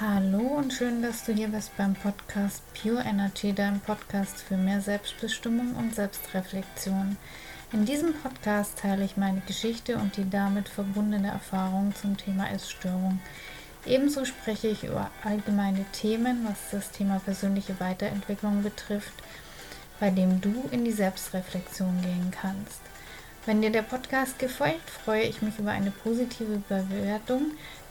Hallo und schön, dass du hier bist beim Podcast Pure Energy, dein Podcast für mehr Selbstbestimmung und Selbstreflexion. In diesem Podcast teile ich meine Geschichte und die damit verbundene Erfahrung zum Thema Essstörung. Ebenso spreche ich über allgemeine Themen, was das Thema persönliche Weiterentwicklung betrifft, bei dem du in die Selbstreflexion gehen kannst. Wenn dir der Podcast gefällt, freue ich mich über eine positive Bewertung,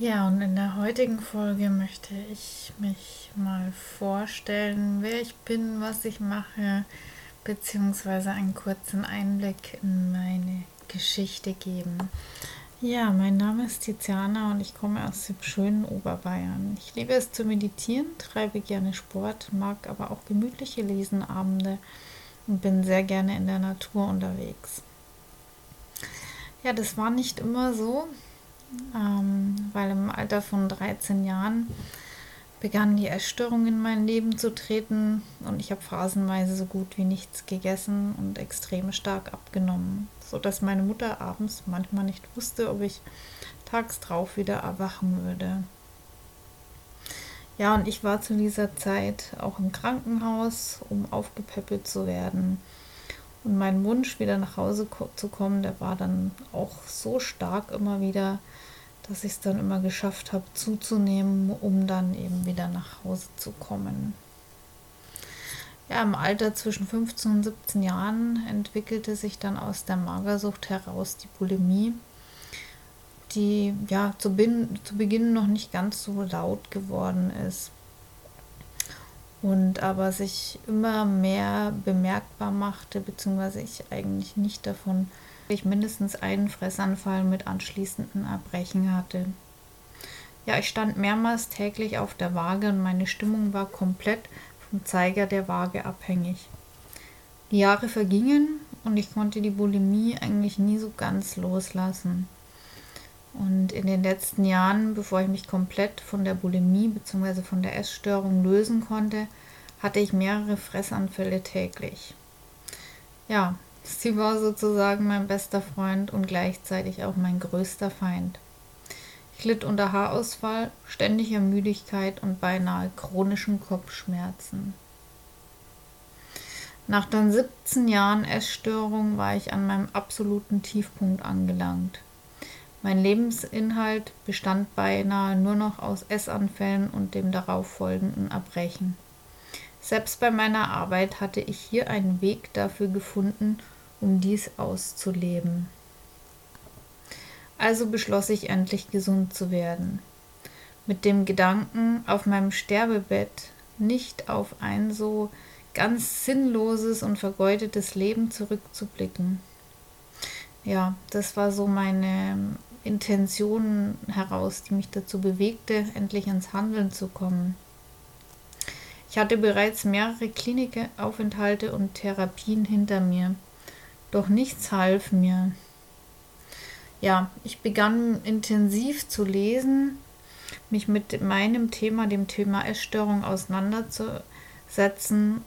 Ja, und in der heutigen Folge möchte ich mich mal vorstellen, wer ich bin, was ich mache, beziehungsweise einen kurzen Einblick in meine Geschichte geben. Ja, mein Name ist Tiziana und ich komme aus dem schönen Oberbayern. Ich liebe es zu meditieren, treibe gerne Sport, mag aber auch gemütliche Lesenabende und bin sehr gerne in der Natur unterwegs. Ja, das war nicht immer so ähm, weil im Alter von 13 Jahren begann die Essstörung in mein Leben zu treten und ich habe phasenweise so gut wie nichts gegessen und extrem stark abgenommen, sodass meine Mutter abends manchmal nicht wusste, ob ich tags drauf wieder erwachen würde. Ja, und ich war zu dieser Zeit auch im Krankenhaus, um aufgepäppelt zu werden. Und mein Wunsch, wieder nach Hause zu kommen, der war dann auch so stark immer wieder, dass ich es dann immer geschafft habe zuzunehmen, um dann eben wieder nach Hause zu kommen. Ja, im Alter zwischen 15 und 17 Jahren entwickelte sich dann aus der Magersucht heraus die Bulimie, die ja zu, zu Beginn noch nicht ganz so laut geworden ist und aber sich immer mehr bemerkbar machte, beziehungsweise ich eigentlich nicht davon ich mindestens einen Fressanfall mit anschließenden Erbrechen hatte. Ja, ich stand mehrmals täglich auf der Waage und meine Stimmung war komplett vom Zeiger der Waage abhängig. Die Jahre vergingen und ich konnte die Bulimie eigentlich nie so ganz loslassen. Und in den letzten Jahren, bevor ich mich komplett von der Bulimie bzw. von der Essstörung lösen konnte, hatte ich mehrere Fressanfälle täglich. Ja, sie war sozusagen mein bester Freund und gleichzeitig auch mein größter Feind. Ich litt unter Haarausfall, ständiger Müdigkeit und beinahe chronischen Kopfschmerzen. Nach dann 17 Jahren Essstörung war ich an meinem absoluten Tiefpunkt angelangt. Mein Lebensinhalt bestand beinahe nur noch aus Essanfällen und dem darauffolgenden Erbrechen. Selbst bei meiner Arbeit hatte ich hier einen Weg dafür gefunden, um dies auszuleben. Also beschloss ich endlich gesund zu werden, mit dem Gedanken, auf meinem Sterbebett nicht auf ein so ganz sinnloses und vergeudetes Leben zurückzublicken. Ja, das war so meine Intention heraus, die mich dazu bewegte, endlich ins Handeln zu kommen. Ich hatte bereits mehrere Klinikaufenthalte und Therapien hinter mir, doch nichts half mir. Ja, ich begann intensiv zu lesen, mich mit meinem Thema, dem Thema Essstörung auseinanderzusetzen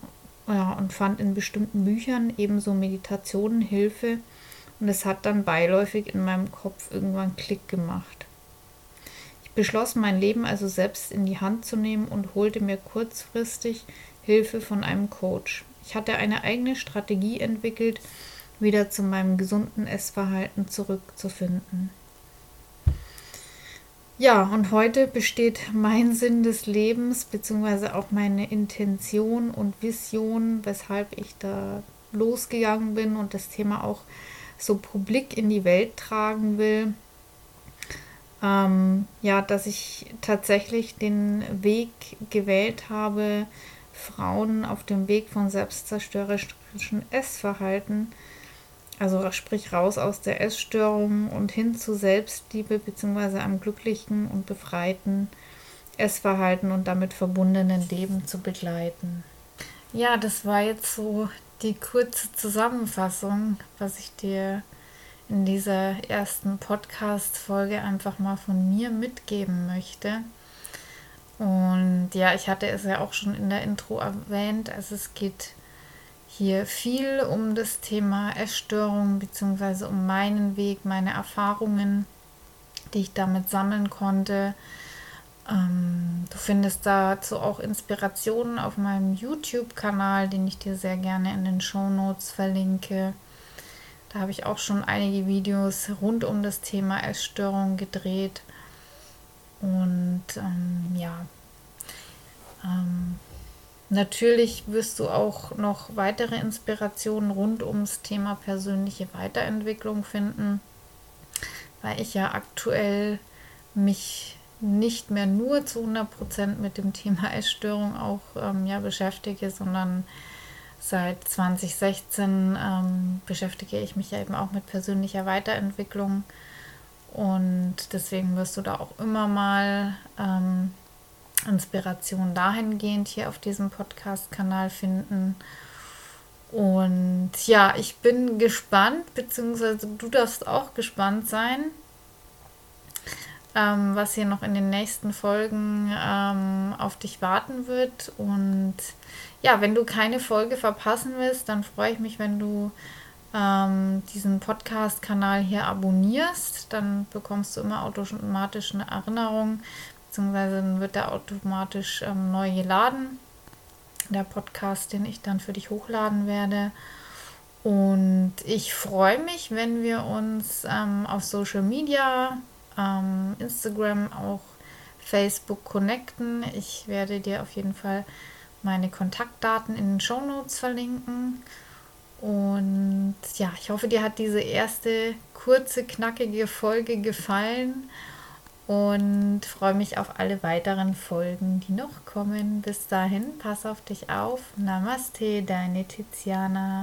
ja, und fand in bestimmten Büchern ebenso Meditationen Hilfe, und es hat dann beiläufig in meinem Kopf irgendwann Klick gemacht. Ich beschloss, mein Leben also selbst in die Hand zu nehmen und holte mir kurzfristig Hilfe von einem Coach. Ich hatte eine eigene Strategie entwickelt, wieder zu meinem gesunden Essverhalten zurückzufinden. Ja, und heute besteht mein Sinn des Lebens, beziehungsweise auch meine Intention und Vision, weshalb ich da losgegangen bin und das Thema auch so publik in die Welt tragen will. Ähm, ja, dass ich tatsächlich den Weg gewählt habe, Frauen auf dem Weg von selbstzerstörerischem Essverhalten, also sprich raus aus der Essstörung und hin zu Selbstliebe bzw. einem glücklichen und befreiten Essverhalten und damit verbundenen Leben zu begleiten. Ja, das war jetzt so die kurze Zusammenfassung, was ich dir in dieser ersten Podcast-Folge einfach mal von mir mitgeben möchte. Und ja, ich hatte es ja auch schon in der Intro erwähnt. Also es geht hier viel um das Thema Essstörung bzw. um meinen Weg, meine Erfahrungen, die ich damit sammeln konnte. Findest dazu auch Inspirationen auf meinem YouTube-Kanal, den ich dir sehr gerne in den Show Notes verlinke. Da habe ich auch schon einige Videos rund um das Thema Essstörung gedreht. Und ähm, ja, ähm, natürlich wirst du auch noch weitere Inspirationen rund ums Thema persönliche Weiterentwicklung finden, weil ich ja aktuell mich nicht mehr nur zu 100% mit dem Thema Essstörung auch ähm, ja, beschäftige, sondern seit 2016 ähm, beschäftige ich mich ja eben auch mit persönlicher Weiterentwicklung und deswegen wirst du da auch immer mal ähm, Inspiration dahingehend hier auf diesem Podcast-Kanal finden. Und ja, ich bin gespannt, beziehungsweise du darfst auch gespannt sein, ähm, was hier noch in den nächsten Folgen ähm, auf dich warten wird. Und ja, wenn du keine Folge verpassen willst, dann freue ich mich, wenn du ähm, diesen Podcast-Kanal hier abonnierst. Dann bekommst du immer automatisch eine Erinnerung, beziehungsweise dann wird er automatisch ähm, neu geladen. Der Podcast, den ich dann für dich hochladen werde. Und ich freue mich, wenn wir uns ähm, auf Social Media ähm, Instagram, auch Facebook connecten. Ich werde dir auf jeden Fall meine Kontaktdaten in den Show Notes verlinken. Und ja, ich hoffe, dir hat diese erste kurze, knackige Folge gefallen und freue mich auf alle weiteren Folgen, die noch kommen. Bis dahin, pass auf dich auf. Namaste, deine Tiziana.